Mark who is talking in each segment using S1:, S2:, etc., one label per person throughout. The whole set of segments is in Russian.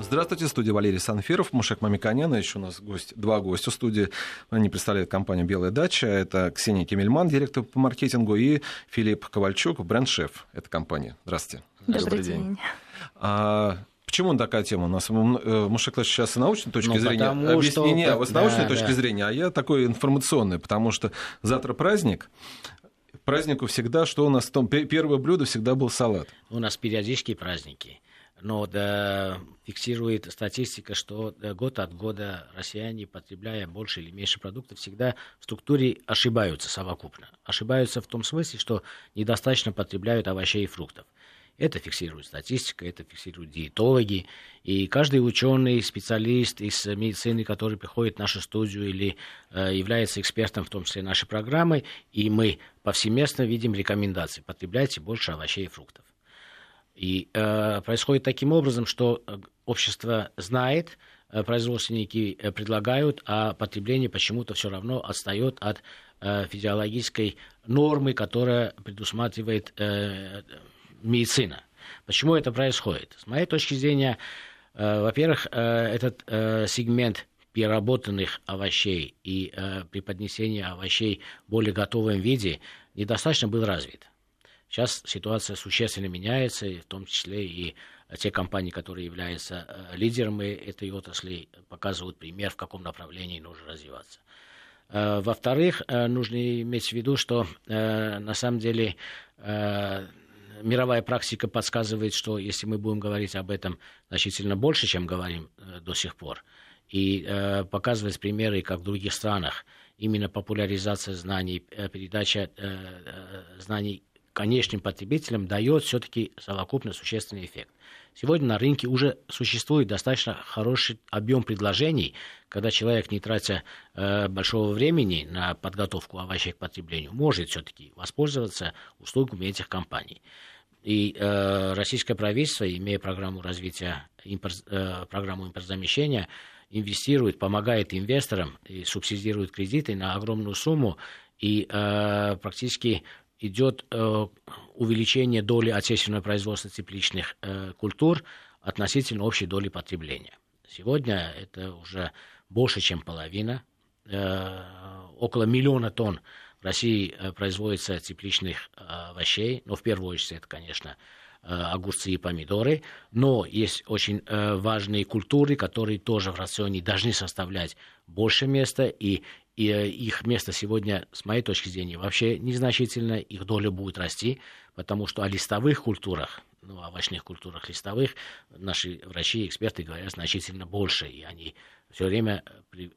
S1: Здравствуйте, студия Валерий Санфиров, Мушек Мамиканяна. Еще у нас гость, два гостя в студии. Они представляют компанию «Белая дача». Это Ксения Кемельман, директор по маркетингу, и Филипп Ковальчук, бренд-шеф этой компании. Здравствуйте.
S2: Добрый, Добрый день. день.
S1: А, почему такая тема? У нас э, Мушек сейчас с научной точки ну, зрения объяснение, что... а вы с научной да, точки да. зрения, а я такой информационный, потому что завтра праздник, празднику всегда, что у нас там первое блюдо всегда был салат.
S3: У нас периодические праздники но да, фиксирует статистика, что год от года россияне, потребляя больше или меньше продуктов, всегда в структуре ошибаются совокупно. Ошибаются в том смысле, что недостаточно потребляют овощей и фруктов. Это фиксирует статистика, это фиксируют диетологи. И каждый ученый, специалист из медицины, который приходит в нашу студию или э, является экспертом, в том числе нашей программы, и мы повсеместно видим рекомендации. Потребляйте больше овощей и фруктов. И э, происходит таким образом, что э, общество знает, э, производственники э, предлагают, а потребление почему-то все равно отстает от э, физиологической нормы, которая предусматривает э, медицина. Почему это происходит? С моей точки зрения, э, во-первых, э, этот э, сегмент переработанных овощей и э, преподнесения овощей в более готовом виде недостаточно был развит. Сейчас ситуация существенно меняется, в том числе и те компании, которые являются э, лидерами этой отрасли, показывают пример, в каком направлении нужно развиваться. Э, во-вторых, э, нужно иметь в виду, что на самом деле мировая практика подсказывает, что если мы будем говорить об этом значительно больше, чем говорим до сих пор, и показывать примеры, как в других странах, именно популяризация знаний, передача знаний конечным потребителям дает все-таки совокупно существенный эффект. Сегодня на рынке уже существует достаточно хороший объем предложений, когда человек, не тратя э, большого времени на подготовку овощей к потреблению, может все-таки воспользоваться услугами этих компаний. И э, российское правительство, имея программу развития, импорт, э, программу импортзамещения, инвестирует, помогает инвесторам и субсидирует кредиты на огромную сумму и э, практически идет э, увеличение доли отечественного производства тепличных э, культур относительно общей доли потребления. Сегодня это уже больше, чем половина. Э, около миллиона тонн в России производится тепличных овощей, но в первую очередь это, конечно, огурцы и помидоры, но есть очень важные культуры, которые тоже в рационе должны составлять больше места, и и э, их место сегодня, с моей точки зрения, вообще незначительно, их доля будет расти, потому что о листовых культурах, ну, овощных культурах листовых, наши врачи и эксперты говорят значительно больше, и они все время э,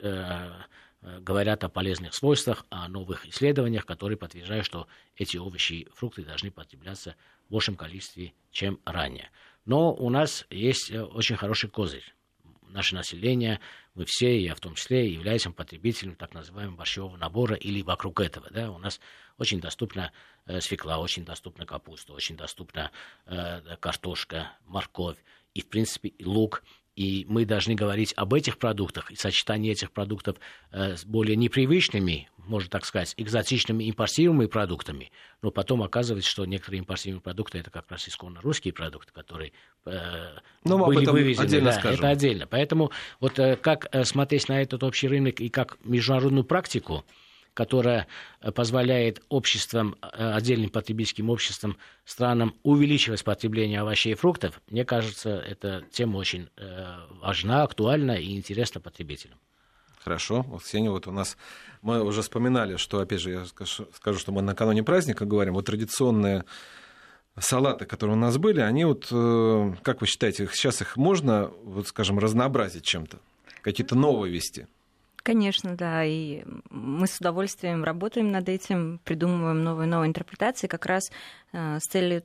S3: э, говорят о полезных свойствах, о новых исследованиях, которые подтверждают, что эти овощи и фрукты должны потребляться в большем количестве, чем ранее. Но у нас есть очень хороший козырь наше население, мы все, я в том числе, являемся потребителем так называемого борщевого набора или вокруг этого. Да? У нас очень доступна э, свекла, очень доступна капуста, очень доступна э, картошка, морковь и, в принципе, лук – и мы должны говорить об этих продуктах и сочетании этих продуктов э, с более непривычными, можно так сказать, экзотичными импортируемыми продуктами. Но потом оказывается, что некоторые импортируемые продукты это как раз исконно русские продукты, которые э, ну, были вывезены. Отдельно да, скажем. Это отдельно. Поэтому вот э, как э, смотреть на этот общий рынок и как международную практику, которая э, позволяет обществам, э, отдельным потребительским обществам, странам увеличивать потребление овощей и фруктов, мне кажется, эта тема очень э, важна, актуальна и интересна потребителям.
S1: Хорошо. Вот, Ксения, вот у нас мы уже вспоминали, что, опять же, я скажу, что мы накануне праздника говорим, вот традиционные салаты, которые у нас были, они вот, как вы считаете, сейчас их можно, вот, скажем, разнообразить чем-то? Какие-то новые вести?
S2: Конечно, да. И мы с удовольствием работаем над этим, придумываем новые новые интерпретации как раз э, с целью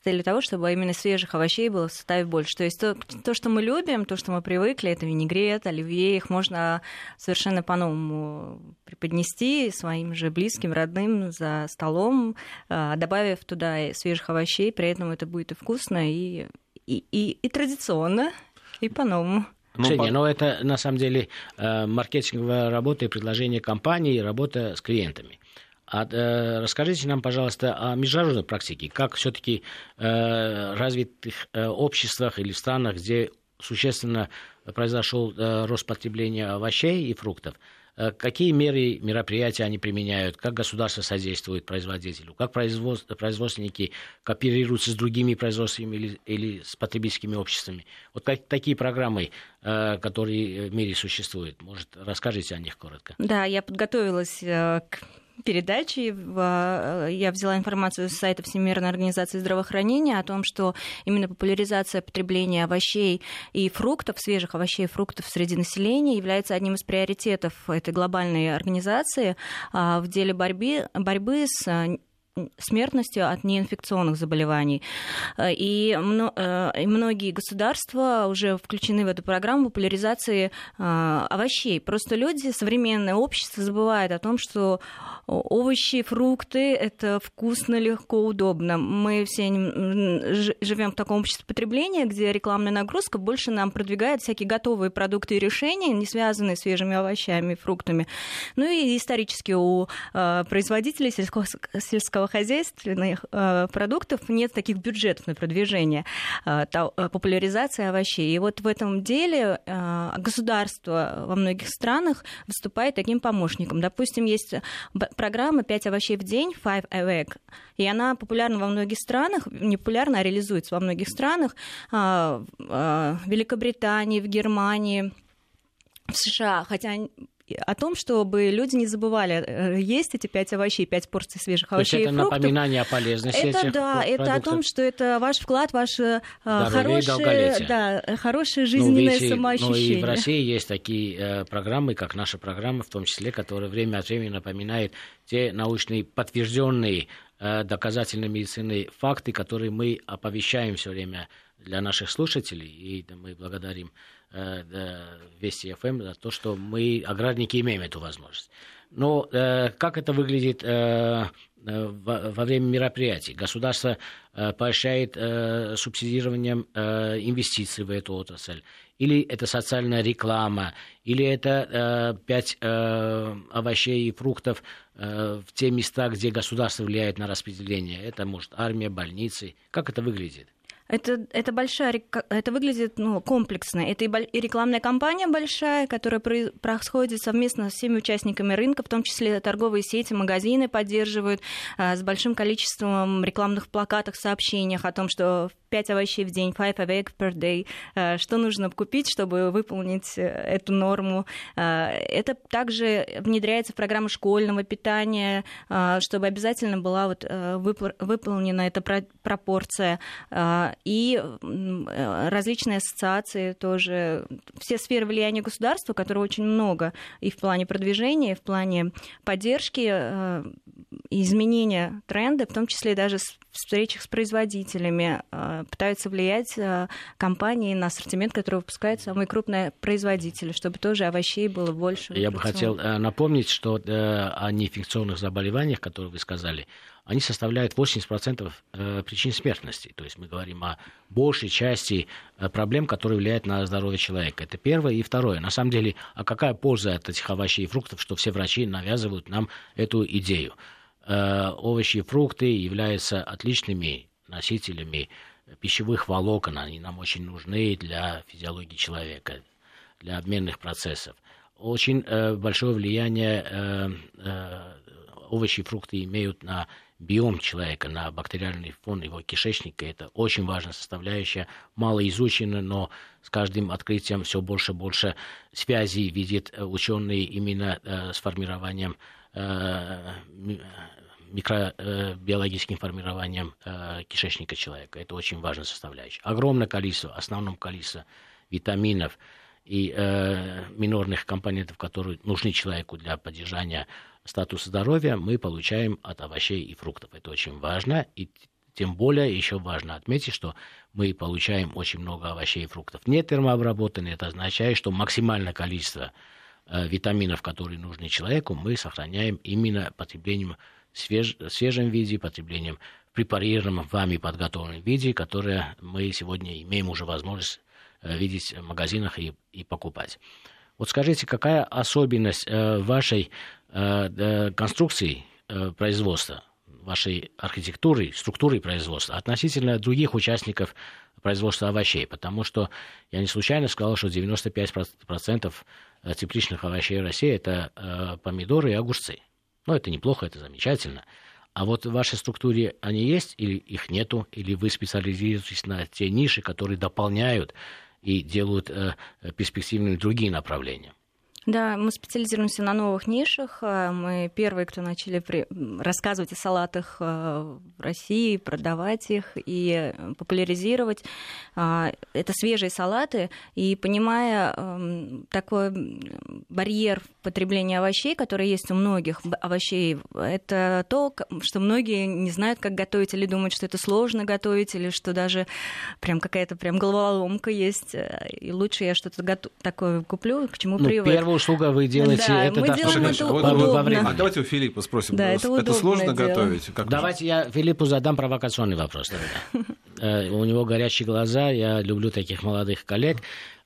S2: с целью того, чтобы именно свежих овощей было в составе больше. То есть то, то, что мы любим, то, что мы привыкли, это винегрет, оливье, их можно совершенно по-новому преподнести своим же близким, родным за столом, э, добавив туда свежих овощей, при этом это будет и вкусно, и, и, и, и традиционно, и по-новому.
S3: Ну, Ксения, по... но это на самом деле э, маркетинговая работа и предложение компании, и работа с клиентами. А, э, расскажите нам, пожалуйста, о международной практике. Как все-таки э, развитых э, обществах или странах, где существенно произошел рост потребления овощей и фруктов, Какие меры, мероприятия они применяют, как государство содействует производителю, как производственники кооперируются с другими производствами или, или с потребительскими обществами. Вот как, такие программы, которые в мире существуют. Может, расскажите о них коротко?
S2: Да, я подготовилась к передачи. Э, я взяла информацию с сайта Всемирной организации здравоохранения о том, что именно популяризация потребления овощей и фруктов, свежих овощей и фруктов среди населения является одним из приоритетов этой глобальной организации а, в деле борьбы, борьбы с смертностью от неинфекционных заболеваний. Э, э, и многие государства уже включены в эту программу популяризации э, овощей. Просто люди, современное общество забывает о том, что овощи, фрукты – это вкусно, легко, удобно. Мы все живем в таком обществе потребления, где рекламная нагрузка больше нам продвигает всякие готовые продукты и решения, не связанные с свежими овощами и фруктами. Ну и исторически у производителей сельского сельскохозяйственных э, продуктов нет таких бюджетов на продвижение э, э, популяризации овощей. И вот в этом деле государство во многих странах выступает таким помощником. Допустим, есть программа «Пять овощей в день» Five a week, и она популярна во многих странах, не популярна, а реализуется во многих странах, в Великобритании, в Германии, в США, хотя о том, чтобы люди не забывали э, есть эти пять овощей, пять порций свежих овощей
S3: это и фруктов. напоминание о полезности
S2: это,
S3: этих
S2: да,
S3: продуктов.
S2: это о том, что это ваш вклад, ваше э, хорошее, да, хорошее ну, жизненное ну, видите, самоощущение.
S3: Ну, и в России есть такие э, программы, как наша программа, в том числе, которые время от времени напоминают те научные подтвержденные э, доказательной медицины факты, которые мы оповещаем все время для наших слушателей, и мы благодарим э, Вести ФМ за то, что мы, аграрники, имеем эту возможность. Но э, как это выглядит э, во, во время мероприятий? Государство э, поощряет э, субсидированием э, инвестиций в эту отрасль? Или это социальная реклама? Или это э, пять э, овощей и фруктов э, в те места, где государство влияет на распределение? Это, может, армия, больницы? Как это выглядит?
S2: Это, это большая, это выглядит ну, комплексно. Это и, и рекламная кампания большая, которая происходит совместно с всеми участниками рынка, в том числе торговые сети, магазины поддерживают а, с большим количеством рекламных плакатов, сообщениях о том, что 5 овощей в день, 5 awake per day, а, что нужно купить, чтобы выполнить э, эту норму. А, это также внедряется в программу школьного питания, а, чтобы обязательно была вот э, выполнена эта пропорция и э, различные ассоциации тоже, все сферы влияния государства, которые очень много и в плане продвижения, и в плане поддержки, э, изменения тренда, в том числе даже в встречах с производителями, э, пытаются влиять компании на ассортимент, который выпускают самые крупные производители, чтобы тоже овощей было больше.
S3: Я бы хотел напомнить, что о неинфекционных заболеваниях, которые вы сказали, они составляют 80% э, причин смертности. То есть мы говорим о большей части э, проблем, которые влияют на здоровье человека. Это первое. И второе. На самом деле, а какая польза от этих овощей и фруктов, что все врачи навязывают нам эту идею? Э, овощи и фрукты являются отличными носителями пищевых волокон. Они нам очень нужны для физиологии человека, для обменных процессов. Очень большое влияние овощи и фрукты имеют на биом человека, на бактериальный фон его кишечника. Это очень важная составляющая, мало изучена, но с каждым открытием все больше и больше связей видят э, ученые именно э, с формированием э, микробиологическим формированием кишечника человека. Это очень важная составляющая. Огромное количество, основном количество витаминов и э, минорных компонентов, которые нужны человеку для поддержания статус здоровья мы получаем от овощей и фруктов. Это очень важно. И тем более еще важно отметить, что мы получаем очень много овощей и фруктов не термообработанные. Это означает, что максимальное количество э, витаминов, которые нужны человеку, мы сохраняем именно потреблением свеж, свежем виде, потреблением в препарированном вами подготовленном виде, которое мы сегодня имеем уже возможность э, видеть в магазинах и, и покупать. Вот скажите, какая особенность э, вашей конструкций э, производства, вашей архитектурой, структурой производства относительно других участников производства овощей, потому что я не случайно сказал, что 95% тепличных овощей в России это э, помидоры и огурцы. Ну, это неплохо, это замечательно. А вот в вашей структуре они есть или их нету, или вы специализируетесь на те ниши, которые дополняют и делают э, перспективными другие направления?
S2: Да, мы специализируемся на новых нишах. Э, мы первые, кто начали при... рассказывать о салатах э, в России, продавать их и популяризировать. А, это свежие салаты. И понимая эм, такой барьер потребления овощей, который есть у многих овощей, это то, что многие не знают, как готовить, или думают, что это сложно готовить, или что даже прям какая-то прям головоломка есть. Э, и лучше я что-то готов... такое куплю, к чему
S3: ну,
S2: привык
S3: услуга вы делаете, да, это
S2: достаточно это
S1: вот, во время. А давайте у Филиппа спросим.
S2: Да, это, это
S1: сложно
S2: дело.
S1: готовить?
S3: Как давайте я Филиппу задам провокационный вопрос. Э, у него горячие глаза, я люблю таких молодых коллег.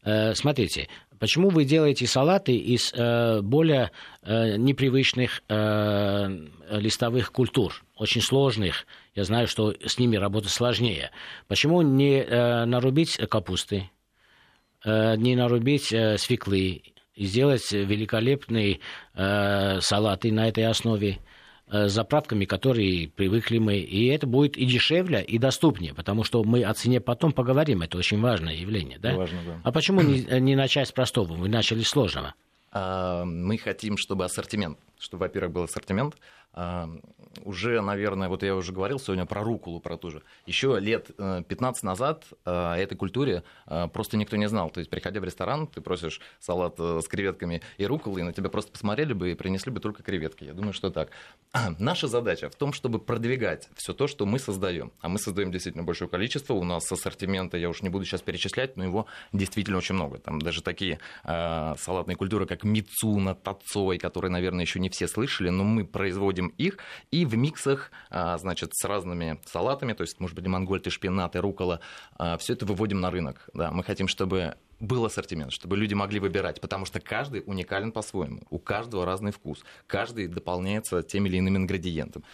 S3: Э, смотрите, почему вы делаете салаты из э, более непривычных листовых культур, очень сложных? Я знаю, что с ними работать сложнее. Почему не нарубить капусты, не нарубить свеклы и сделать великолепные э, салаты на этой основе э, с заправками, которые привыкли мы. И это будет и дешевле, и доступнее, потому что мы о цене потом поговорим. Это очень важное явление. Да?
S4: Важно, да.
S3: А почему не, не начать с простого? Вы начали с сложного.
S4: А, мы хотим, чтобы ассортимент, чтобы, во-первых, был ассортимент, уже, наверное, вот я уже говорил сегодня про рукулу, про ту же. Еще лет 15 э, назад о этой культуре э, просто никто не знал. То есть, приходя в ресторан, ты просишь салат э, с креветками и руколой, и на тебя просто посмотрели бы и принесли бы только креветки. Я думаю, что так. Наша задача в том, чтобы продвигать все то, что мы создаем. А мы создаем действительно большое количество. У нас ассортимента, я уж не буду сейчас перечислять, но его действительно очень много. Там даже такие э, салатные культуры, как мицуна, тацой, которые, наверное, еще не все слышали, но мы производим их и в миксах, а, значит, с разными салатами, то есть, может быть, мангольд и шпинат, и рукола, а, все это выводим на рынок. Да, мы хотим, чтобы был ассортимент, чтобы люди могли выбирать, потому что каждый уникален по-своему, у каждого разный вкус, каждый дополняется теми или иными ингредиентами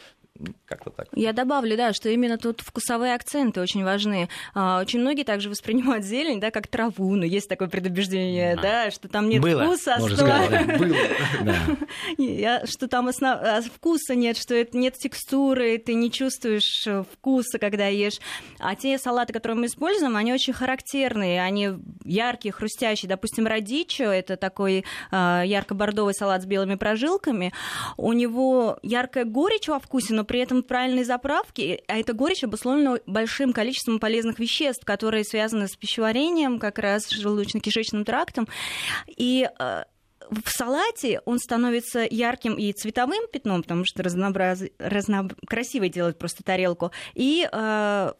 S4: как-то так.
S2: Я добавлю, да, что именно тут вкусовые акценты очень важны. А, очень многие также воспринимают зелень, да, как траву, но есть такое предубеждение, да, да что там нет
S3: Было,
S2: вкуса,
S3: можно сказать.
S2: Было. что там основ... А, вкуса нет, что это нет текстуры, ты не чувствуешь э, вкуса, когда ешь. А те салаты, которые мы используем, они очень характерные, они яркие, хрустящие. Допустим, радичо, это такой а, ярко-бордовый салат с белыми прожилками. У него яркая горечь во вкусе, но при этом правильной заправки, а эта горечь обусловлена большим количеством полезных веществ, которые связаны с пищеварением, как раз с желудочно-кишечным трактом. И э, в салате он становится ярким и цветовым пятном, потому что разнообраз... разно... красиво делает просто тарелку, и э,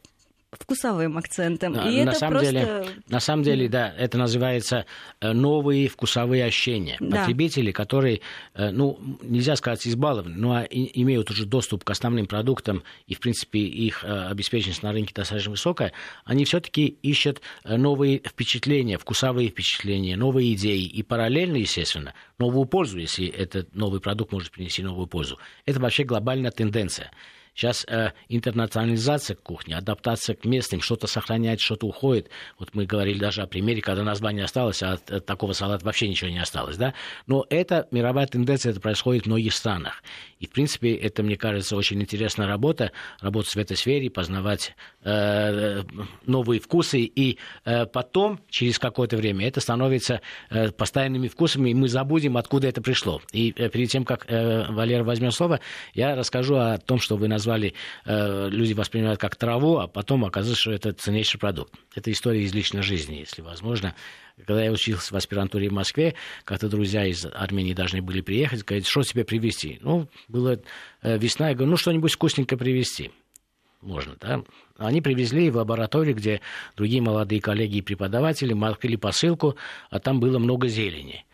S2: вкусовым акцентом.
S3: И на, это самом просто... деле, на самом деле, да, это называется э, новые вкусовые ощущения. Да. Потребители, которые, э, ну, нельзя сказать избалованы, но имеют уже доступ к основным продуктам, и, в принципе, их э, обеспеченность на рынке достаточно высокая, они все-таки ищут новые впечатления, вкусовые впечатления, новые идеи, и параллельно, естественно, новую пользу, если этот новый продукт может принести новую пользу. Это вообще глобальная тенденция. Сейчас э, интернационализация кухни, адаптация к местным, что-то сохраняет, что-то уходит. Вот мы говорили даже о примере, когда название осталось, а от, от такого салата вообще ничего не осталось. Да? Но это мировая тенденция, это происходит в многих странах. И, в принципе, это, мне кажется, очень интересная работа, работать в этой сфере, познавать э, новые вкусы, и э, потом, через какое-то время, это становится э, постоянными вкусами, и мы забудем, откуда это пришло. И э, перед тем, как э, Валера возьмет слово, я расскажу о том, что вы назвали, э, люди воспринимают как траву, а потом оказывается, что это ценнейший продукт. Это история из личной жизни, если возможно. Когда я учился в аспирантуре в Москве, как-то друзья из Армении должны были приехать, сказать, что тебе привезти. Ну, была э, весна, я говорю, ну, что-нибудь вкусненькое привезти. Можно, да? Они привезли в лабораторию, где другие молодые коллеги и преподаватели открыли посылку, а там было много зелени.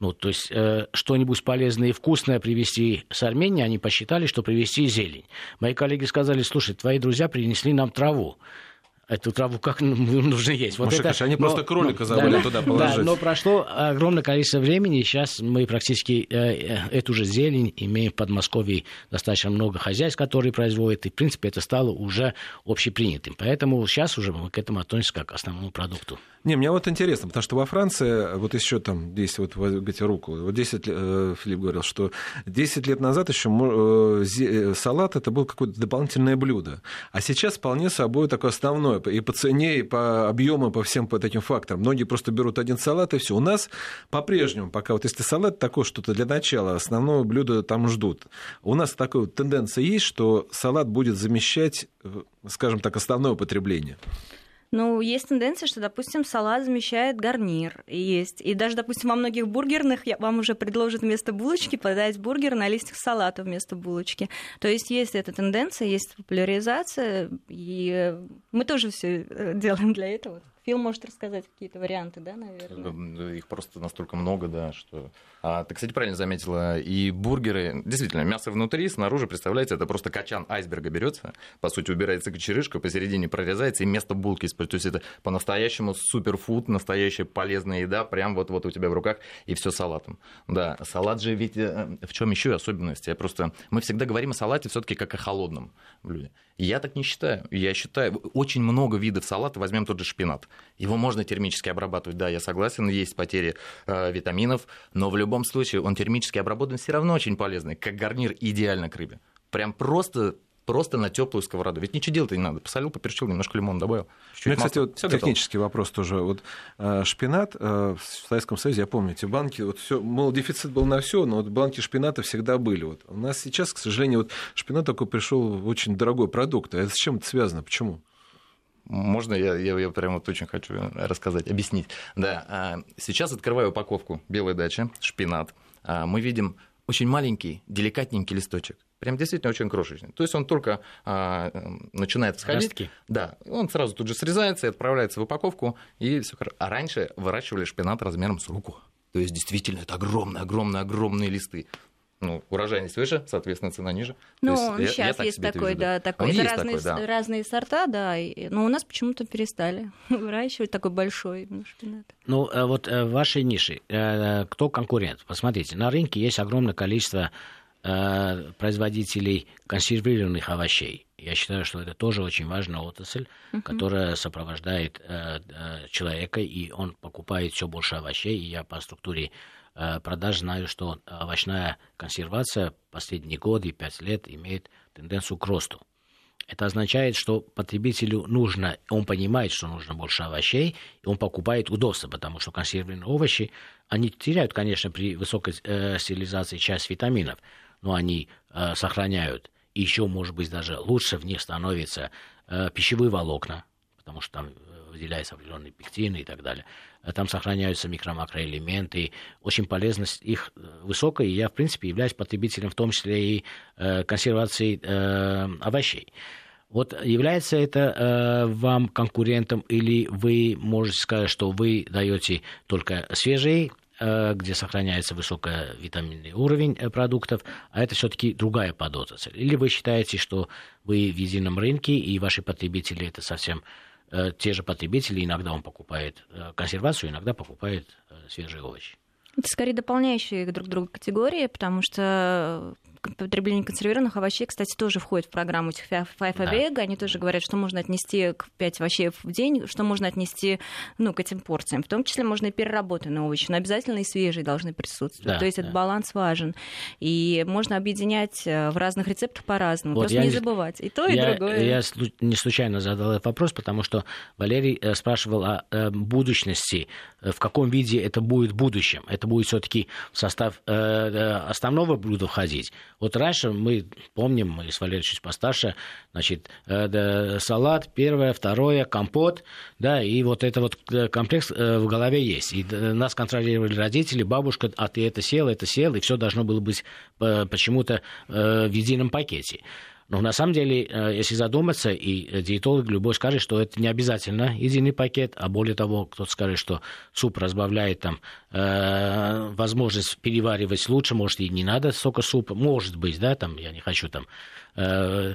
S3: Ну, то есть э, что-нибудь полезное и вкусное привезти с Армении, они посчитали, что привезти зелень. Мои коллеги сказали, слушай, твои друзья принесли нам траву. Эту траву как нужно есть.
S1: Вот Маша, это, они но, просто кролика но, забыли да, туда положить.
S3: Да, но прошло огромное количество времени, и сейчас мы практически э, э, эту же зелень имеем в Подмосковье достаточно много хозяйств, которые производят, и, в принципе, это стало уже общепринятым. Поэтому сейчас уже мы к этому относимся как к основному продукту.
S1: Не, мне вот интересно, потому что во Франции, вот еще там, здесь вот вы говорите руку, вот 10, э, Филипп говорил, что 10 лет назад еще э, э, салат это было какое-то дополнительное блюдо, а сейчас вполне собой такое основное, и по цене, и по объему, по всем по этим факторам. Многие просто берут один салат, и все. У нас по-прежнему, пока вот если салат такое что-то для начала, основное блюдо там ждут. У нас такая тенденция есть, что салат будет замещать, скажем так, основное употребление.
S2: Ну, есть тенденция, что, допустим, салат замещает гарнир. Есть. И даже, допустим, во многих бургерных я, вам уже предложат вместо булочки подать бургер на листьях салата вместо булочки. То есть есть эта тенденция, есть популяризация, и мы тоже все э, делаем для этого. Фил может рассказать какие-то варианты, да, наверное?
S4: Их просто настолько много, да, что... А, ты, кстати, правильно заметила, и бургеры, действительно, мясо внутри, снаружи, представляете, это просто качан айсберга берется, по сути, убирается кочерышка, посередине прорезается, и место булки используется. То есть это по-настоящему суперфуд, настоящая полезная еда, прям вот-вот у тебя в руках, и все салатом. Да, салат же ведь э, в чем еще особенность? Я просто... Мы всегда говорим о салате все-таки как о холодном блюде. Я так не считаю. Я считаю, очень много видов салата, возьмем тот же шпинат. Его можно термически обрабатывать, да, я согласен, есть потери э, витаминов, но в любом случае он термически обработан все равно очень полезный, как гарнир идеально к рыбе. Прям просто просто на теплую сковороду. Ведь ничего делать не надо. Посолил, поперчил, немножко лимон добавил.
S1: Чуть У меня, кстати, вот технический готово. вопрос тоже. Вот э, шпинат э, в Советском Союзе, я помню, эти банки, вот все, мол, дефицит был на все, но вот банки шпината всегда были. Вот. У нас сейчас, к сожалению, вот шпинат такой пришел очень дорогой продукт. А это с чем это связано? Почему?
S4: Можно я, я, я прямо вот очень хочу рассказать, объяснить. Да, а, сейчас открываю упаковку белой дачи, шпинат. А, мы видим очень маленький, деликатненький листочек. Прям действительно очень крошечный. То есть он только а, начинает всходить. Ростки. Да, он сразу тут же срезается и отправляется в упаковку, и все хорошо. А раньше выращивали шпинат размером с руку. То есть действительно это огромные, огромные, огромные листы ну, урожайность выше, соответственно, цена ниже.
S2: Ну, сейчас я, я есть такой, вижу. да, такой. Это разные, такой, да. разные сорта, да, но у нас почему-то перестали выращивать такой большой шпинат.
S3: Ну, э, вот э, в вашей нише, э, кто конкурент? Посмотрите, на рынке есть огромное количество производителей консервированных овощей. Я считаю, что это тоже очень важная отрасль, uh-huh. которая сопровождает э, человека, и он покупает все больше овощей. И я по структуре э, продаж знаю, что овощная консервация последние годы, пять лет, имеет тенденцию к росту. Это означает, что потребителю нужно, он понимает, что нужно больше овощей, и он покупает удобство, потому что консервированные овощи, они теряют, конечно, при высокой э, стерилизации часть витаминов, но они э, сохраняют. И еще, может быть, даже лучше в них становятся э, пищевые волокна, потому что там э, выделяются определенные пектины и так далее. Э, там сохраняются микро-макроэлементы. Очень полезность их э, высокая, и я, в принципе, являюсь потребителем, в том числе и э, консервации овощей. Вот является это э, вам конкурентом, или вы можете сказать, что вы даете только свежие где сохраняется высокий витаминный уровень продуктов, а это все-таки другая подотрасль. Или вы считаете, что вы в едином рынке, и ваши потребители это совсем те же потребители, иногда он покупает консервацию, иногда покупает свежие овощи?
S2: Это скорее дополняющие друг друга категории, потому что потребление консервированных овощей, кстати, тоже входит в программу этих Five Avega. Да. Они тоже говорят, что можно отнести к 5 овощей в день, что можно отнести ну, к этим порциям. В том числе можно и переработанные овощи, но обязательно и свежие должны присутствовать. Да, То есть да. этот баланс важен. И можно объединять э, в разных рецептах по-разному. Вот Просто не забывать. И то, и
S3: я,
S2: другое.
S3: Я не случайно задал этот вопрос, потому что Валерий э, спрашивал о э, будущности, в каком виде это будет в будущем. Это будет все-таки в состав основного блюда входить. Вот раньше мы помним, мы с Валерием чуть постарше, значит, э, салат, первое, второе, компот, да, и вот это вот э, комплекс э, в голове есть. И нас контролировали родители, бабушка, а ты это сел, это сел, и все должно было быть почему-то в едином пакете. Но на самом деле, э, если задуматься, и диетолог любой скажет, что это не обязательно единый пакет, а более того, кто-то скажет, что суп разбавляет там э, возможность переваривать лучше, может, и не надо столько супа, может быть, да, там, я не хочу там э,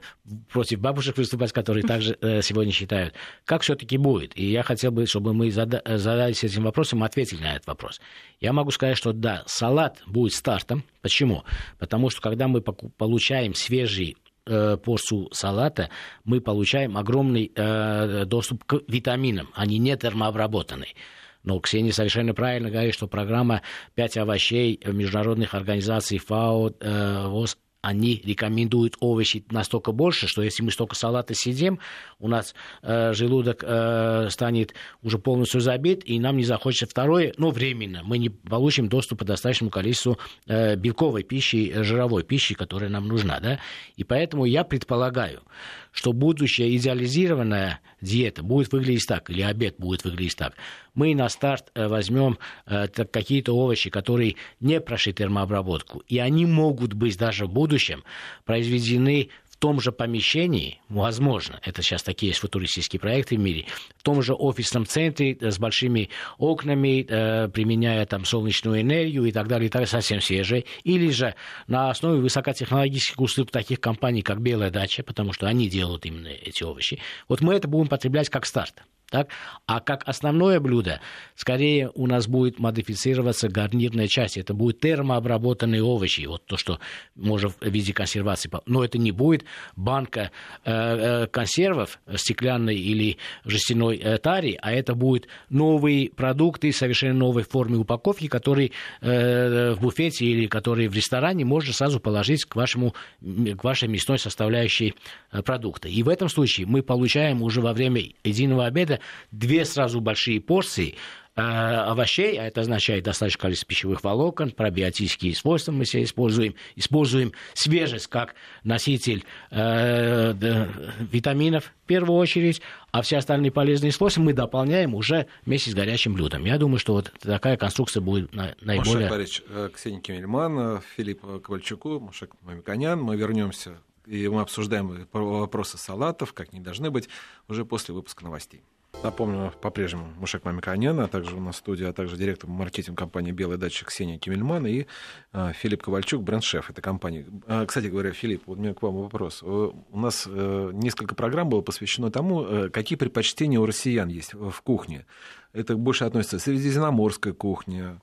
S3: против бабушек выступать, которые также э, сегодня считают. Как все-таки будет? И я хотел бы, чтобы мы зада- задались этим вопросом, ответили на этот вопрос. Я могу сказать, что да, салат будет стартом. Почему? Потому что когда мы получаем свежий э, порцию салата, мы получаем огромный э, доступ к витаминам. Они не термообработаны. Но Ксения совершенно правильно говорит, что программа «Пять овощей» международных организаций ФАО, э, ВОЗ они рекомендуют овощи настолько больше, что если мы столько салата съедим, у нас э, желудок э, станет уже полностью забит, и нам не захочется второе, но временно. Мы не получим доступ к достаточному количеству э, белковой пищи, э, жировой пищи, которая нам нужна. Да? И поэтому я предполагаю, что будущая идеализированная диета будет выглядеть так, или обед будет выглядеть так. Мы на старт э, возьмем э, какие-то овощи, которые не прошли термообработку, и они могут быть даже в будущем произведены том же помещении, возможно, это сейчас такие есть футуристические проекты в мире, в том же офисном центре э, с большими окнами, э, применяя там солнечную энергию и так далее, и так далее, совсем свежие, или же на основе высокотехнологических услуг таких компаний, как Белая дача, потому что они делают именно эти овощи. Вот мы это будем потреблять как старт. Так? А как основное блюдо, скорее у нас будет модифицироваться гарнирная часть. Это будет термообработанные овощи, вот то, что можно в виде консервации. Но это не будет банка э, э, консервов стеклянной или жестяной э, тари, а это будут новые продукты, совершенно новой формы упаковки, которые э, в буфете или которые в ресторане можно сразу положить к, вашему, к вашей мясной составляющей э, продукта. И в этом случае мы получаем уже во время единого обеда две сразу большие порции э, овощей, а это означает достаточное количество пищевых волокон, пробиотические свойства мы себе используем, используем свежесть как носитель э, витаминов в первую очередь, а все остальные полезные свойства мы дополняем уже вместе с горячим блюдом. Я думаю, что вот такая конструкция будет наиболее... Маша
S1: Борисович, э, Ксения Кемельман, Филипп Ковальчуку, Машек Мамиканян. Мы вернемся и мы обсуждаем вопросы салатов, как они должны быть, уже после выпуска новостей. Напомню, по-прежнему Мушек Мамиканян, а также у нас в студии, а также директор маркетинг компании «Белая дача» Ксения Кемельман и а, Филипп Ковальчук, бренд-шеф этой компании. А, кстати говоря, Филипп, вот у меня к вам вопрос. У нас а, несколько программ было посвящено тому, а, какие предпочтения у россиян есть в кухне. Это больше относится к средиземноморской кухне,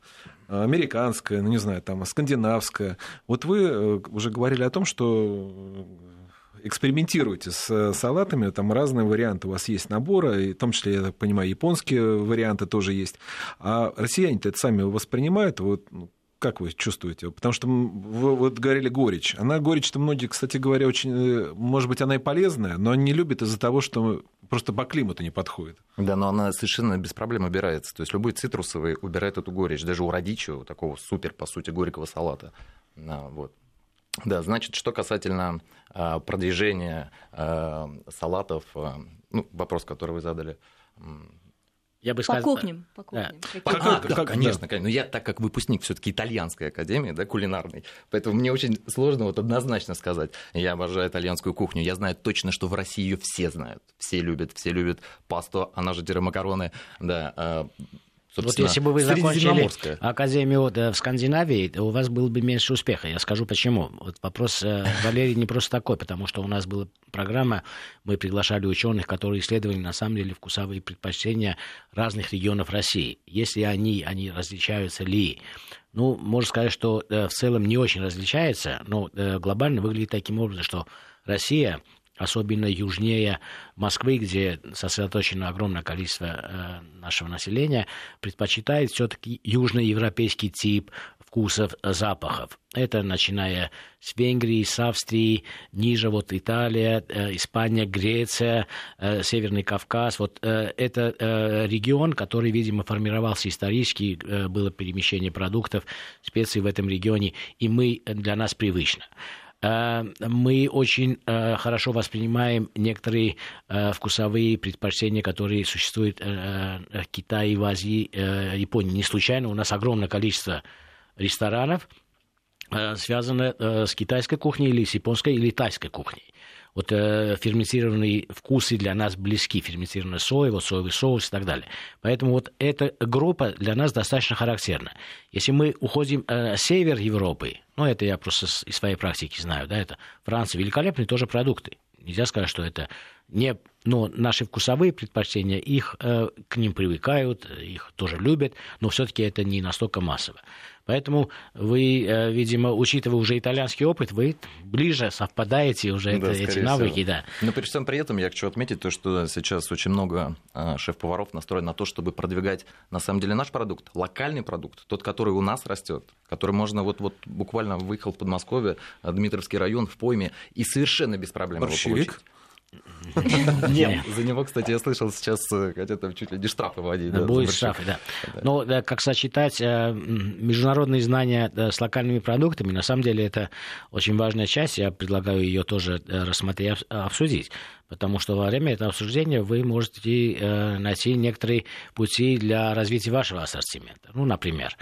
S1: американская, ну не знаю, там скандинавская. Вот вы уже говорили о том, что экспериментируйте с э, салатами, там разные варианты у вас есть набора, и в том числе, я так понимаю, японские варианты тоже есть. А россияне-то это сами воспринимают, вот ну, как вы чувствуете? Потому что вы вот говорили горечь. Она горечь-то многие, кстати говоря, очень, э, может быть, она и полезная, но не любят из-за того, что просто по климату не подходит.
S4: Да, но она совершенно без проблем убирается. То есть любой цитрусовый убирает эту горечь, даже у радичо, такого супер, по сути, горького салата. Вот. Да, значит, что касательно э, продвижения э, салатов, э, ну, вопрос, который вы задали.
S2: Я бы сказал, по кухням. По
S4: кухням. Да. По, а, да, конечно, да. конечно. Но я, так как выпускник все-таки итальянской академии, да, кулинарной, поэтому мне очень сложно вот однозначно сказать. Я обожаю итальянскую кухню. Я знаю точно, что в России ее все знают. Все любят, все любят пасту, она же макароны, да,
S3: вот если бы вы закончили Академию в Скандинавии, у вас был бы меньше успеха. Я скажу почему. Вот вопрос э, Валерий не просто такой, потому что у нас была программа, мы приглашали ученых, которые исследовали на самом деле вкусовые предпочтения разных регионов России. Если они, они различаются ли? Ну, можно сказать, что э, в целом не очень различается, но э, глобально выглядит таким образом, что Россия особенно южнее Москвы, где сосредоточено огромное количество э, нашего населения, предпочитает все-таки южноевропейский тип вкусов, запахов. Это начиная с Венгрии, с Австрии, ниже вот Италия, э, Испания, Греция, э, Северный Кавказ. Вот э, это э, регион, который, видимо, формировался исторически, э, было перемещение продуктов, специй в этом регионе, и мы для нас привычно. Э, мы очень э, хорошо воспринимаем некоторые э, вкусовые предпочтения, которые существуют в Китае, в Азии, Японии. Не случайно у нас огромное количество ресторанов, связано с китайской кухней или с японской или тайской кухней. Вот э, ферментированные вкусы для нас близки, ферментированная соя, вот соевый соус и так далее. Поэтому вот эта группа для нас достаточно характерна. Если мы уходим э, север Европы, ну это я просто из своей практики знаю, да, это Франция, великолепные тоже продукты. Нельзя сказать, что это не, но наши вкусовые предпочтения, их э, к ним привыкают, их тоже любят, но все-таки это не настолько массово. Поэтому вы, э, видимо, учитывая уже итальянский опыт, вы ближе совпадаете уже да, это, эти навыки. Да.
S4: Но при всем при этом я хочу отметить то, что сейчас очень много э, шеф-поваров настроены на то, чтобы продвигать на самом деле наш продукт, локальный продукт, тот, который у нас растет, который можно вот, вот буквально выехал в Подмосковье, э, Дмитровский район в пойме и совершенно без проблем
S1: Борщевик. Получить.
S4: Нет, за него, кстати, я слышал, сейчас э, хотят там чуть ли не штрафы вводить.
S3: Будет штрафы, да. Но как сочетать э, международные знания с локальными продуктами, на самом деле это очень важная часть, я предлагаю ее тоже э, рассмотреть, обсудить. Потому что во время этого обсуждения вы можете найти некоторые пути для развития вашего ассортимента. Ну, например,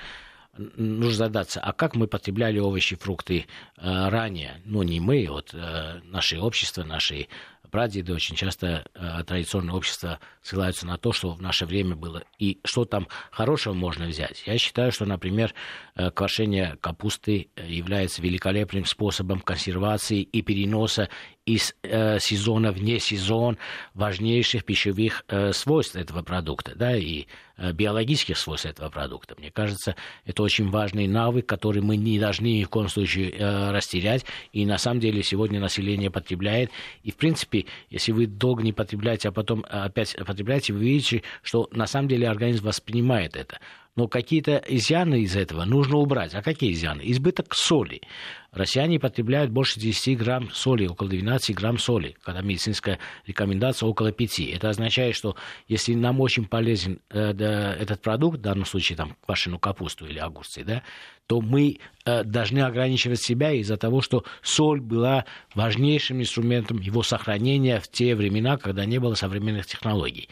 S3: нужно задаться, а как мы потребляли овощи, фрукты э, ранее? Ну, не мы, вот э, наше общество, наши прадеды очень часто э, традиционное общество ссылаются на то, что в наше время было. И что там хорошего можно взять? Я считаю, что, например, э, квашение капусты является великолепным способом консервации и переноса из э, сезона вне сезон важнейших пищевых э, свойств этого продукта, да, и э, биологических свойств этого продукта. Мне кажется, это очень важный навык, который мы не должны ни в коем случае э, растерять. И на самом деле сегодня население потребляет. И, в принципе, если вы долго не потребляете, а потом опять потребляете, вы видите, что на самом деле организм воспринимает это но какие-то изъяны из этого нужно убрать. А какие изъяны? Избыток соли. Россияне потребляют больше 10 грамм соли, около 12 грамм соли, когда медицинская рекомендация около 5. Это означает, что если нам очень полезен э, да, этот продукт, в данном случае там квашеную капусту или огурцы, да, то мы э, должны ограничивать себя из-за того, что соль была важнейшим инструментом его сохранения в те времена, когда не было современных технологий.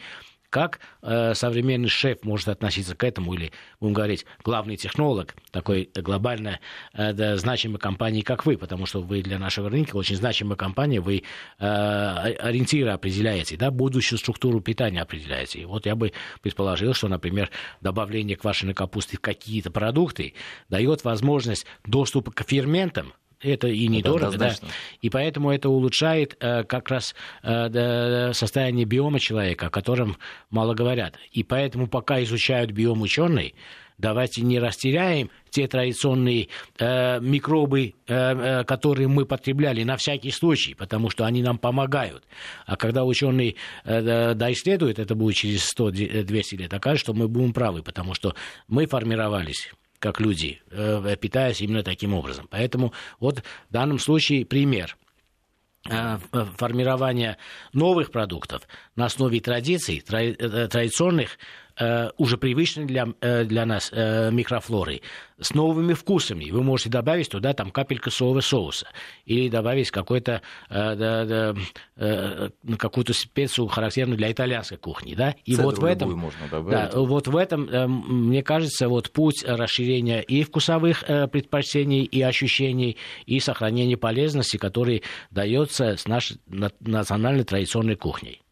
S3: Как э, современный шеф может относиться к этому, или, будем говорить, главный технолог такой глобально э, да, значимой компании, как вы, потому что вы для нашего рынка очень значимая компания, вы э, ориентиры определяете, да, будущую структуру питания определяете. И вот я бы предположил, что, например, добавление квашеной капусты в какие-то продукты дает возможность доступа к ферментам, это и недорого, да. И поэтому это улучшает э, как раз э, состояние биома человека, о котором мало говорят. И поэтому пока изучают биом ученые, давайте не растеряем те традиционные э, микробы, э, э, которые мы потребляли на всякий случай, потому что они нам помогают. А когда ученые э, доисследуют, это будет через 100-200 лет, окажется, что мы будем правы, потому что мы формировались как люди, э, питаясь именно таким образом. Поэтому вот в данном случае пример э, формирования новых продуктов на основе традиций, э, традиционных Э, уже привычной для, э, для нас э, микрофлорой, с новыми вкусами. Вы можете добавить туда там капельку соевого соуса или добавить какой-то, да, да, какую-то специю, характерную для итальянской кухни. Да? И вот в этом, можно да, вот в этом, мне кажется, вот путь расширения и вкусовых предпочтений, и ощущений, и сохранения полезности, который дается с нашей национальной традиционной кухней.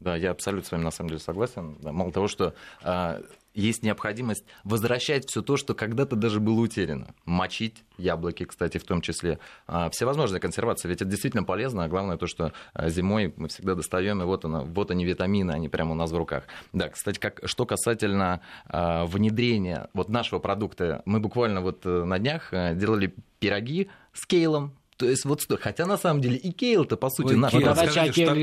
S4: Да, я абсолютно с вами на самом деле согласен. Мало того, что а, есть необходимость возвращать все то, что когда-то даже было утеряно. Мочить яблоки, кстати, в том числе. А, всевозможная консервация, ведь это действительно полезно. А главное то, что а, зимой мы всегда достаем, и вот, она, вот они витамины, они прямо у нас в руках. Да, кстати, как, что касательно а, внедрения вот нашего продукта, мы буквально вот э, на днях э, делали пироги с кейлом, то есть вот что, хотя на самом деле и Кейл-то по сути наш. Вот
S3: давайте Кейл.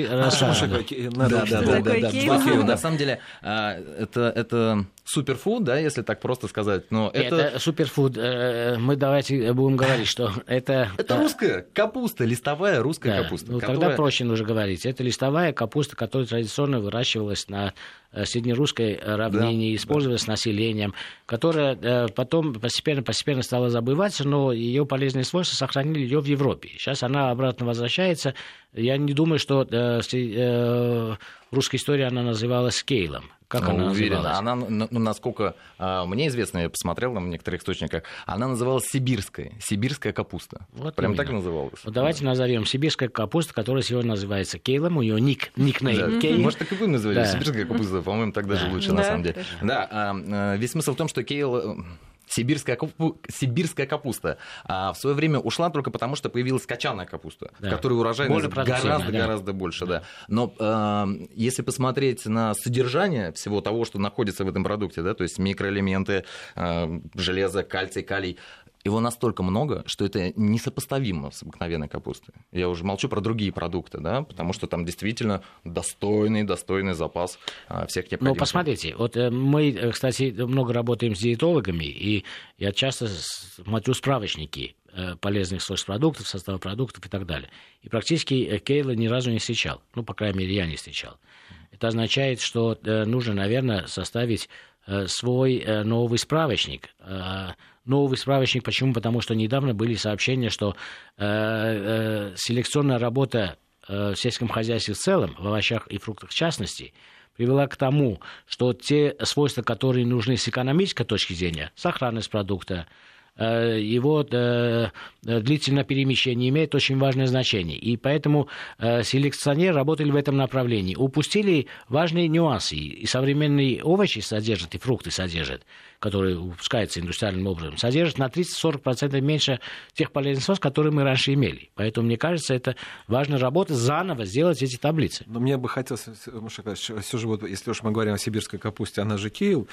S4: Да, да, да, да, На самом деле а, это это суперфуд, да, если так просто сказать. Но
S3: это... это суперфуд. Э, мы давайте будем говорить, что это...
S4: Это русская капуста, листовая русская да. капуста.
S3: Ну, которая... тогда проще нужно говорить. Это листовая капуста, которая традиционно выращивалась на э, среднерусской равнине, да, использовалась да. населением, которая э, потом постепенно-постепенно стала забываться, но ее полезные свойства сохранили ее в Европе. Сейчас она обратно возвращается. Я не думаю, что в русской истории она называлась кейлом. Как
S4: Ну,
S3: она
S4: уверен.
S3: называлась?
S4: Она, ну, ну, насколько а, мне известно, я посмотрел в некоторых источниках, она называлась сибирская, сибирская капуста.
S3: Вот
S4: Прям
S3: именно.
S4: так и называлась.
S3: Вот давайте назовем сибирская капуста, которая сегодня называется кейлом. У нее ник, никнейм
S4: Да.
S3: кейл.
S4: Может, так и будем называть
S3: Да.
S4: сибирская капуста, по-моему, так даже
S3: Да.
S4: лучше, на
S2: Да,
S4: самом деле.
S2: хорошо.
S4: Да, а, э, весь смысл в том, что кейл... Сибирская, капу- сибирская капуста а, в свое время ушла только потому, что появилась кочанная капуста,
S3: Да.
S4: которой урожайность
S3: Более продуктивная,
S4: гораздо,
S3: да.
S4: гораздо больше. Да. Но э, если посмотреть на содержание всего того, что находится в этом продукте, да, то есть микроэлементы, э, железо, кальций, калий, его настолько много, что это несопоставимо с обыкновенной капустой. Я уже молчу про другие продукты, да, потому что там действительно достойный, достойный запас а, всех
S3: Ну,
S4: необходимых.
S3: посмотрите, вот э, мы, э, кстати, много работаем с диетологами, и я часто смотрю справочники э, полезных сельхозпродуктов, состава продуктов и так далее. И практически Кейла ни разу не встречал. Ну, по крайней мере, я не встречал. Это означает, что нужно, наверное, составить свой новый справочник. Новый справочник почему? Потому что недавно были сообщения, что э, э, селекционная работа э, в сельском хозяйстве в целом, в овощах и фруктах в частности, привела к тому, что те свойства, которые нужны с экономической точки зрения, сохранность продукта, его э, э, длительное перемещение имеет очень важное значение. И поэтому э, селекционеры работали в этом направлении. Упустили важные нюансы. И современные овощи содержат, и фрукты содержат, которые выпускаются индустриальным образом, содержат на 30-40% меньше тех полезных свойств, которые мы раньше имели. Поэтому, мне кажется, это важная работа заново сделать эти таблицы.
S1: Но мне бы хотелось, Маша все же вот, если уж мы говорим о сибирской капусте, она же э,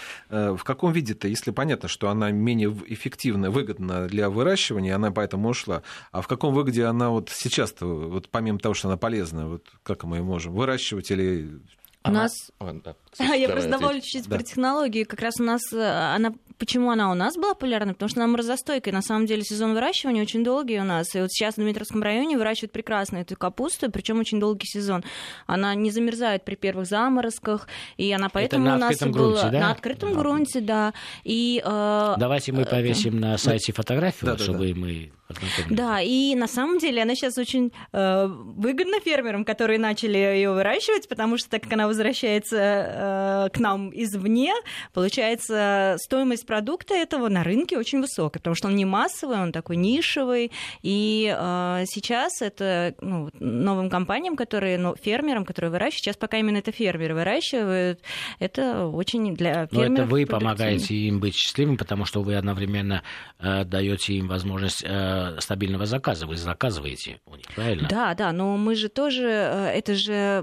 S1: в каком виде-то, если понятно, что она менее эффективна, выгодна для выращивания, она поэтому ушла, а в каком выгоде она вот сейчас-то, вот помимо того, что она полезна, вот как мы ее можем выращивать или...
S2: У нас-
S4: Ой, да,
S2: А,
S4: давай
S2: я просто добавлю чуть-чуть
S1: Да.
S2: про технологию. Как раз у нас э, она почему она у нас была популярна? Потому что она морозостойкая. На самом деле сезон выращивания очень долгий у нас. И вот сейчас в Дмитровском районе выращивают прекрасно эту капусту, причем очень долгий сезон. Она не замерзает при первых заморозках, и она поэтому
S3: на
S2: у нас
S3: открытом
S2: была
S3: грунте, да?
S2: на открытом грунте, да. И э,
S3: Давайте мы повесим на сайте фотографию,
S1: Да-да-да.
S3: чтобы мы познакомились.
S2: Да, и на самом деле она сейчас очень э, выгодна фермерам, которые начали ее выращивать, потому что так как она возвращается э, к нам извне, получается стоимость продукта этого на рынке очень высокая, потому что он не массовый, он такой нишевый, и э, сейчас это ну, новым компаниям, которые, ну, фермерам, которые выращивают, сейчас пока именно это фермеры выращивают, это очень для
S3: Но
S2: фермеров
S3: это вы помогаете им быть счастливым, потому что вы одновременно э, даете им возможность э, стабильного заказа. Вы заказываете у них, правильно?
S2: Да, да, но мы же тоже, э, это же,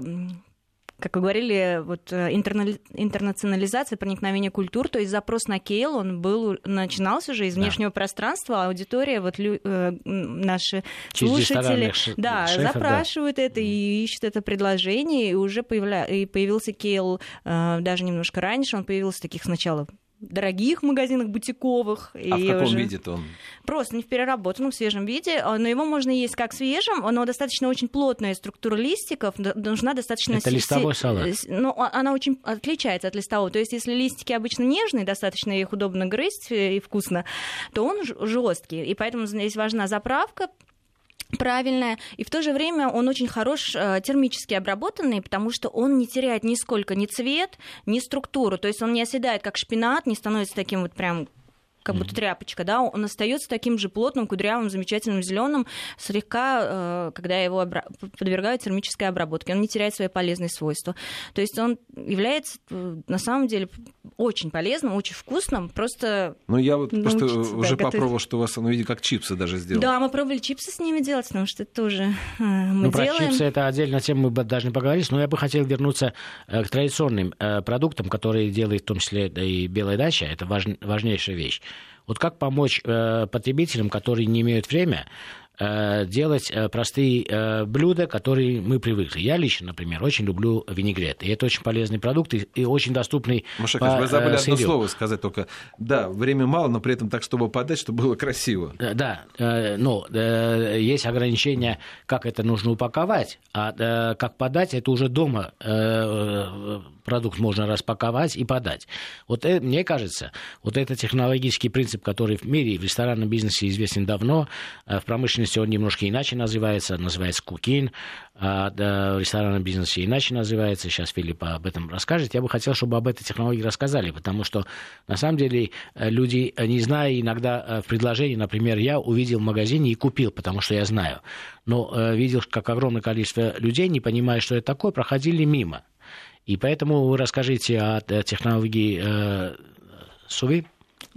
S2: как вы говорили, вот э, интернационализация, проникновение культур, то есть запрос на кейл, он был, начинался уже из
S3: Да.
S2: внешнего пространства, а аудитория, вот лю- э, наши
S3: Через
S2: слушатели,
S3: ш-
S2: да,
S3: шефов, да.
S2: запрашивают это и ищут это предложение, и уже появля... и появился кейл э, даже немножко раньше, он появился таких сначала дорогих магазинах бутиковых.
S1: А
S2: и
S1: в каком
S2: уже...
S1: виде-то он?
S2: Просто не в переработанном, в свежем виде, а, но его можно есть как свежим, но достаточно очень плотная структура листиков, должна достаточно...
S3: Это
S2: си-
S3: листовой салат.
S2: а- она очень отличается от листового. То есть, если листики обычно нежные, достаточно их удобно грызть э, и вкусно, то он жесткий. И поэтому здесь важна заправка, правильная, и в то же время он очень хорош э, термически обработанный, потому что он не теряет нисколько ни цвет, ни структуру, то есть он не оседает как шпинат, не становится таким вот прям как будто тряпочка, да, он остается таким же плотным, кудрявым, замечательным, зеленым, слегка, э, когда его обра- подвергают термической обработке, он не теряет свои полезные свойства. То есть он является э, на самом деле очень полезным, очень вкусным, просто
S1: Ну, я вот просто
S2: да,
S1: уже
S2: готовить.
S1: попробовал, что у вас, ну, видите, как чипсы даже сделал.
S2: Да, мы пробовали чипсы с ними делать, потому что это тоже э, мы
S3: ну, про
S2: делаем.
S3: чипсы это отдельная тема, мы бы должны поговорить, но я бы хотел вернуться к традиционным продуктам, которые делает в том числе да, и Белая дача, это важ- важнейшая вещь. Вот как помочь э, потребителям, которые не имеют время, делать э, простые э, блюда, которые мы привыкли. Я лично, например, очень люблю винегрет, и это очень полезный продукт и, и очень доступный
S1: Маша,
S3: по,
S1: вы забыли
S3: э,
S1: одно
S3: сырью.
S1: слово сказать только. Да, время мало, но при этом так, чтобы подать, чтобы было красиво.
S3: Э, Да, э, но э, есть ограничения, как это нужно упаковать, а э, как подать, это уже дома э, э, продукт можно распаковать и подать. Вот мне кажется, вот это технологический принцип, который в мире, в ресторанном бизнесе известен давно, э, в промышленности он немножко иначе называется, называется кукин, а да, в ресторанном бизнесе иначе называется, сейчас Филипп об этом расскажет. Я бы хотел, чтобы об этой технологии рассказали, потому что на самом деле э, люди, не зная иногда в предложении, например, я увидел в магазине и купил, потому что я знаю, но видел, как огромное количество людей, не понимая, что это такое, проходили мимо. И поэтому вы расскажите о технологии э, СУВИ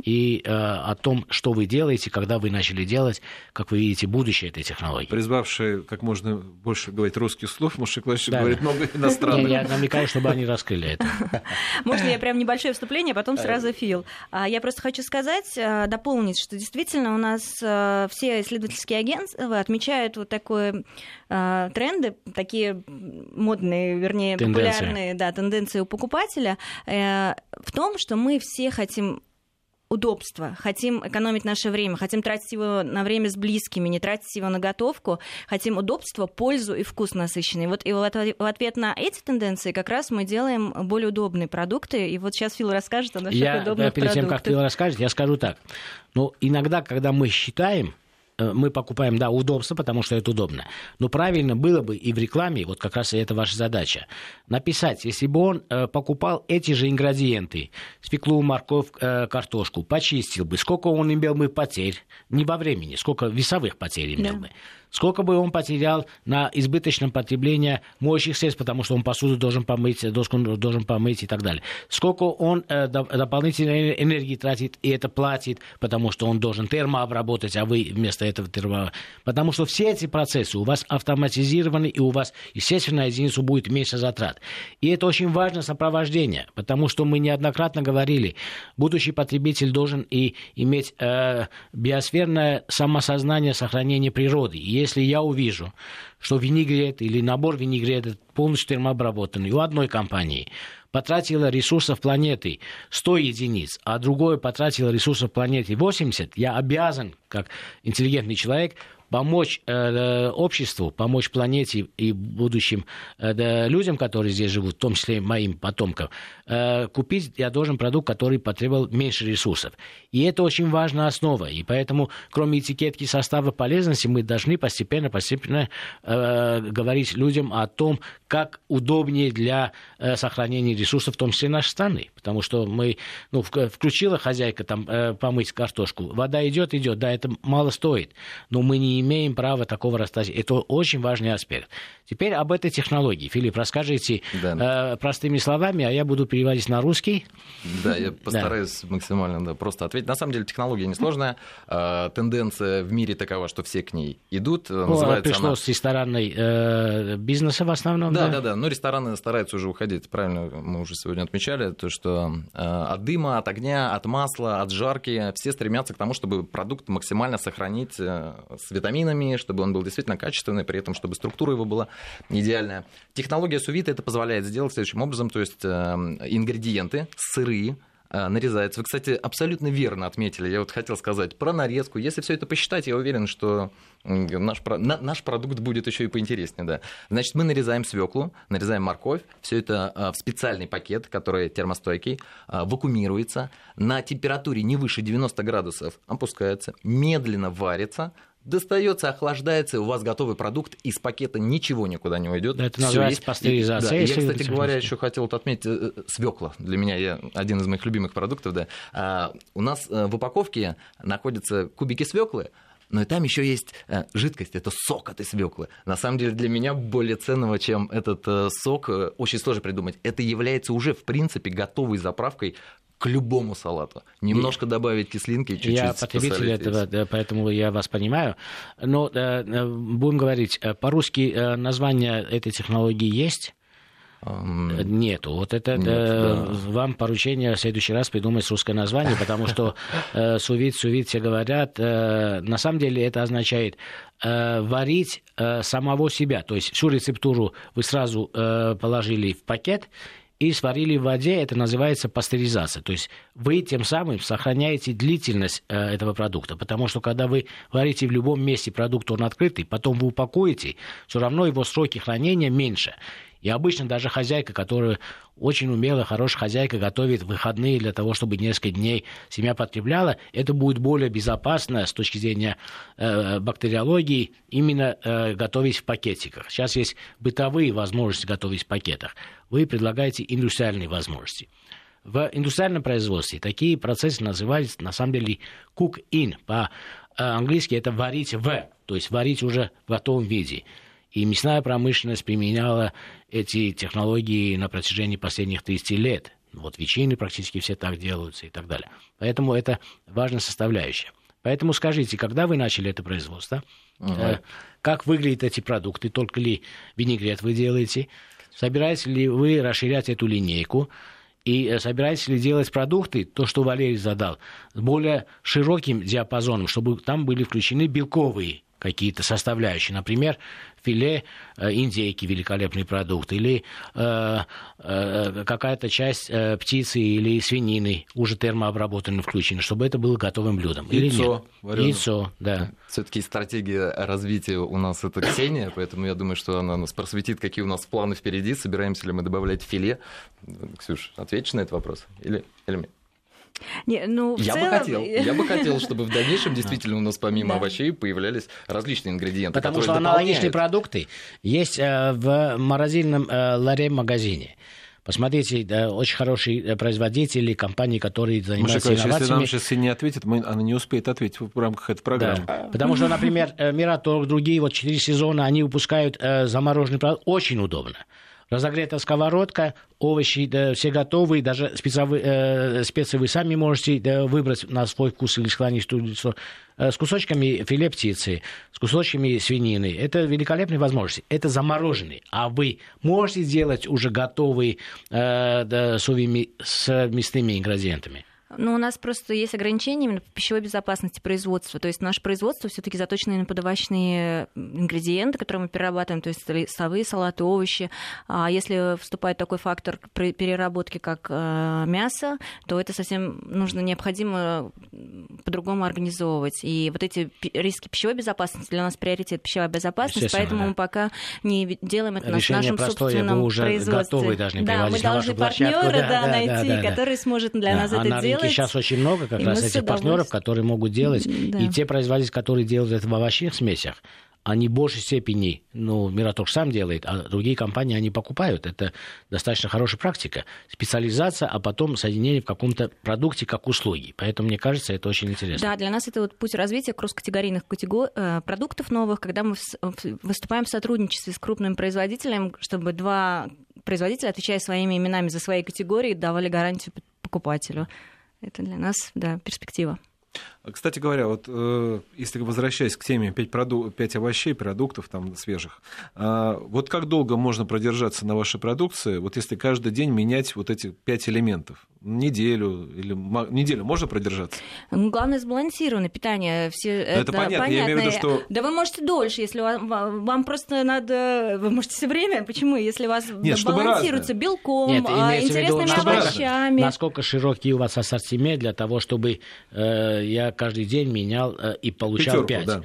S3: и э, о том, что вы делаете, когда вы начали делать, как вы видите будущее этой технологии.
S1: Призвавшие как можно больше говорить русских слов, Маша Классич да, говорит много иностранных.
S3: Я, я намекаю, чтобы они раскрыли это.
S2: Можно я прям небольшое вступление, а потом сразу Фил. А, я просто хочу сказать, э, дополнить, что действительно у нас э, все исследовательские агентства отмечают вот такое э, тренды, такие модные, вернее, тенденции. популярные да, тенденции у покупателя в том, что мы все хотим удобства, хотим экономить наше время, хотим тратить его на время с близкими, не тратить его на готовку, хотим удобства, пользу и вкус насыщенный. Вот и в ответ на эти тенденции как раз мы делаем более удобные продукты. И вот сейчас Фил расскажет о наших
S3: я,
S2: удобных
S3: перед
S2: продуктах.
S3: тем, как Фил расскажет, я скажу так. Ну, иногда, когда мы считаем, мы покупаем, да, удобство, потому что это удобно. Но правильно было бы и в рекламе, вот как раз и это ваша задача, написать, если бы он э, покупал эти же ингредиенты, свеклу, морковь, э, картошку, почистил бы, сколько он имел бы потерь, не во времени, сколько весовых потерь имел да. бы. Сколько бы он потерял на избыточном потреблении моющих средств, потому что он посуду должен помыть, доску должен помыть и так далее. Сколько он э, дополнительной энергии тратит, и это платит, потому что он должен термообработать, а вы вместо этого термо... Потому что все эти процессы у вас автоматизированы, и у вас, естественно, на единицу будет меньше затрат. И это очень важно сопровождение, потому что мы неоднократно говорили, будущий потребитель должен и иметь э, биосферное самосознание сохранения природы. И если я увижу, что винегрет или набор винегрета полностью термообработанный у одной компании потратила ресурсов планеты 100 единиц, а другое потратило ресурсов планеты 80, я обязан, как интеллигентный человек, помочь э, обществу, помочь планете и будущим э, людям, которые здесь живут, в том числе моим потомкам, э, купить я должен продукт, который потребовал меньше ресурсов. И это очень важная основа. И поэтому, кроме этикетки состава полезности, мы должны постепенно, постепенно э, говорить людям о том, как удобнее для э, сохранения ресурсов, в том числе нашей страны. Потому что мы, ну, включила хозяйка там э, помыть картошку, вода идет, идет, да, это мало стоит, но мы не имеем права такого растащить. Это очень важный аспект. Теперь об этой технологии. Филипп, расскажите да. э, простыми словами, а я буду переводить на русский.
S4: Да, я постараюсь да. максимально да, просто ответить. На самом деле технология несложная. Э, тенденция в мире такова, что все к ней идут.
S3: Ну, Называется пришло она... с ресторанной э, бизнеса в основном.
S4: Да, да, да, да. Но рестораны стараются уже уходить. Правильно, мы уже сегодня отмечали, то, что э, от дыма, от огня, от масла, от жарки все стремятся к тому, чтобы продукт максимально сохранить э, витаминами, чтобы он был действительно качественный, при этом, чтобы структура его была идеальная. Технология сувита это позволяет сделать следующим образом, то есть э, ингредиенты сырые, э, нарезается. Вы, кстати, абсолютно верно отметили. Я вот хотел сказать про нарезку. Если все это посчитать, я уверен, что наш, наш продукт будет еще и поинтереснее. Да. Значит, мы нарезаем свеклу, нарезаем морковь, все это э, в специальный пакет, который термостойкий, вакуумируется, на температуре не выше 90 градусов опускается, медленно варится, достается, охлаждается, и у вас готовый продукт, из пакета ничего никуда не уйдет.
S3: Да, это называется пастеризация.
S4: Да, я, кстати говоря, еще хотел вот отметить э, э, свекла. Для меня я, один из моих любимых продуктов. Да. А, у нас э, в упаковке находятся кубики свеклы, но и там еще есть жидкость, это сок этой свеклы. На самом деле для меня более ценного, чем этот сок, очень сложно придумать. Это является уже, в принципе, готовой заправкой к любому салату. Немножко добавить кислинки, чуть-чуть
S3: Я потребитель этого, да, поэтому я вас понимаю. Но да, э, будем говорить, э, по-русски э, название этой технологии есть? Um, Нету. Вот это нет, да. вам поручение в следующий раз придумать русское название, потому что э, сувит, сувит все говорят. Э, на самом деле это означает э, варить э, самого себя. То есть всю рецептуру вы сразу э, положили в пакет, и сварили в воде, это называется пастеризация. То есть вы тем самым сохраняете длительность э, этого продукта, потому что когда вы варите в любом месте продукт, он открытый, потом вы упакуете, все равно его сроки хранения меньше. И обычно даже хозяйка, которая очень умелая, хорошая хозяйка, готовит выходные для того, чтобы несколько дней семья потребляла, это будет более безопасно с точки зрения э, бактериологии именно э, готовить в пакетиках. Сейчас есть бытовые возможности готовить в пакетах. Вы предлагаете индустриальные возможности. В индустриальном производстве такие процессы называются, на самом деле, cook-in. По-английски это варить в, то есть варить уже в готовом виде. И мясная промышленность применяла эти технологии на протяжении последних 30 лет. Вот ветчины практически все так делаются и так далее. Поэтому это важная составляющая. Поэтому скажите, когда вы начали это производство, угу. э, как выглядят эти продукты, только ли винегрет вы делаете, собираетесь ли вы расширять эту линейку, и э, собираетесь ли делать продукты, то, что Валерий задал, с более широким диапазоном, чтобы там были включены белковые какие-то составляющие. Например, филе э, индейки, великолепный продукт, или э, э, какая-то часть э, птицы или свинины уже термообработанной включена, чтобы это было готовым блюдом.
S1: Яйцо.
S3: Или нет? Яйцо, да.
S4: Все-таки стратегия развития у нас это Ксения, поэтому я думаю, что она нас просветит, какие у нас планы впереди, собираемся ли мы добавлять филе. Ксюш, ответишь на этот вопрос? Или, или
S2: не, ну,
S4: я
S2: целом...
S4: бы хотел, я бы хотел, чтобы в дальнейшем действительно у нас помимо да. овощей появлялись различные ингредиенты.
S3: Потому что аналогичные продукты есть э, в морозильном э, ларе-магазине. Посмотрите, да, очень хорошие э, производители, компании, которые занимаются Мужик, инновациями.
S1: Если нам сейчас не ответит, мы, она не успеет ответить в рамках этой программы.
S3: Да. Потому что, например, Мираторг, другие, вот четыре сезона, они выпускают замороженный продукт. Очень удобно разогретая сковородка, овощи да, все готовые, даже спецовые, э, специи вы сами можете да, выбрать на свой вкус или склонить э, с кусочками филе птицы, с кусочками свинины. Это великолепные возможности. Это замороженные. А вы можете сделать уже готовые э, да, с, с мясными ингредиентами.
S2: Ну, у нас просто есть ограничения именно по пищевой безопасности производства. То есть наше производство все таки заточено на подовощные ингредиенты, которые мы перерабатываем, то есть листовые салаты, овощи. А если вступает такой фактор переработки, как э, мясо, то это совсем нужно, необходимо по-другому организовывать. И вот эти риски пищевой безопасности для нас приоритет пищевая безопасность, поэтому да. мы пока не делаем это
S3: Решение
S2: на нашем
S3: простое,
S2: собственном
S3: вы уже
S2: производстве.
S3: Готовы должны
S2: да, мы должны партнера да, да, найти, да, да, который сможет для
S3: да,
S2: нас это делать
S3: рынке сейчас очень много как раз этих партнеров, которые могут делать. Да. И те производители, которые делают это в овощных смесях, они в большей степени, ну, Мираторг сам делает, а другие компании, они покупают. Это достаточно хорошая практика. Специализация, а потом соединение в каком-то продукте как услуги. Поэтому, мне кажется, это очень интересно.
S2: Да, для нас это вот путь развития кросс-категорийных категор... Э, продуктов новых, когда мы выступаем в сотрудничестве с крупным производителем, чтобы два производителя, отвечая своими именами за свои категории, давали гарантию покупателю. Это для нас, да, перспектива.
S1: Кстати говоря, вот э, если возвращаясь к теме 5, проду... 5 овощей, продуктов там свежих, э, вот как долго можно продержаться на вашей продукции, вот если каждый день менять вот эти 5 элементов? Неделю или неделю можно продержаться?
S2: Ну, главное сбалансированное питание. Все,
S1: это, это понятно. понятно. Я имею в виду, что...
S2: Да вы можете дольше, если вам, вам просто надо... Вы можете все время. Почему? Если у вас Нет, балансируется белком, Нет, а, интересными виду, овощами.
S3: Насколько широкий у вас ассортимент для того, чтобы э, я каждый день менял э, и получал Пятерку, 5. Да.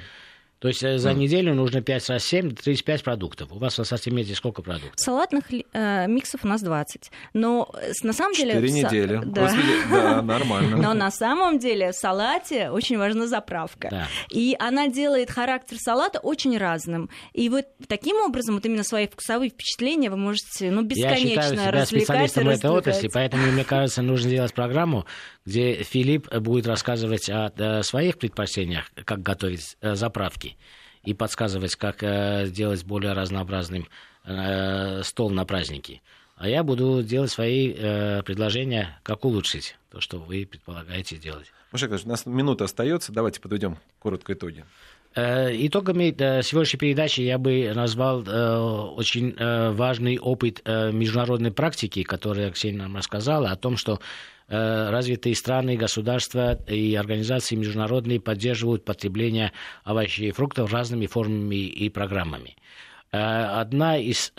S3: То есть э, за mm. неделю нужно 5 раз 7, 35 продуктов. У вас в ассортименте сколько продуктов?
S2: Салатных э, миксов у нас 20. Но э, на самом деле...
S1: 4 недели. Да. После... да, нормально.
S2: Но на самом деле в салате очень важна заправка. Да. И она делает характер салата очень разным. И вот таким образом, вот именно свои вкусовые впечатления вы можете ну, бесконечно Я считаю себя
S3: специалистом этой отрасли, поэтому, мне кажется, нужно делать программу, где Филипп будет рассказывать о, своих предпочтениях, как готовить э, заправки и подсказывать, как э, сделать более разнообразным э, стол на праздники. А я буду делать свои э, предложения, как улучшить то, что вы предполагаете делать.
S1: Мушек, у нас минута остается. Давайте подведем коротко итоги.
S3: Э, итогами э, сегодняшней передачи я бы назвал э, очень важный опыт международной практики, который Ксения нам рассказала, о том, что развитые страны, государства и организации международные поддерживают потребление овощей и фруктов разными формами и программами. Одна из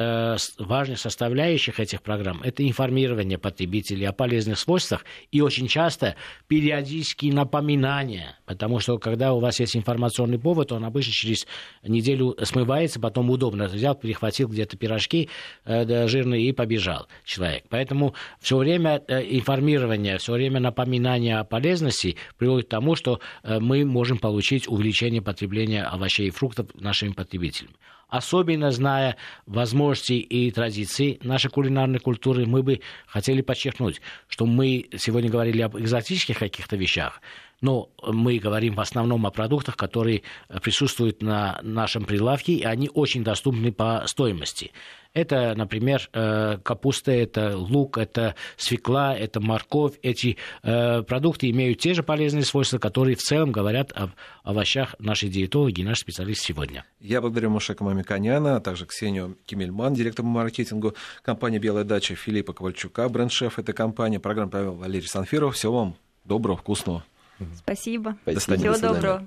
S3: важных составляющих этих программ – это информирование потребителей о полезных свойствах и очень часто периодические напоминания, потому что когда у вас есть информационный повод, он обычно через неделю смывается, потом удобно взял, перехватил где-то пирожки жирные и побежал человек. Поэтому все время информирование, все время напоминание о полезности приводит к тому, что мы можем получить увеличение потребления овощей и фруктов нашими потребителями. Особенно зная возможности и традиции нашей кулинарной культуры, мы бы хотели подчеркнуть, что мы сегодня говорили об экзотических каких-то вещах, но мы говорим в основном о продуктах, которые присутствуют на нашем прилавке, и они очень доступны по стоимости. Это, например, э, капуста, это лук, это свекла, это морковь. Эти э, продукты имеют те же полезные свойства, которые в целом говорят об овощах наши диетологи и наши специалисты сегодня.
S1: Я благодарю Мушека Мамиканяна, а также Ксению Кимельман, директор по маркетингу компании «Белая дача», Филиппа Ковальчука, бренд-шеф этой компании. Программа провел Валерий Санфиров. Всего вам доброго, вкусного.
S2: Спасибо.
S1: Спасибо. Всего
S2: доброго.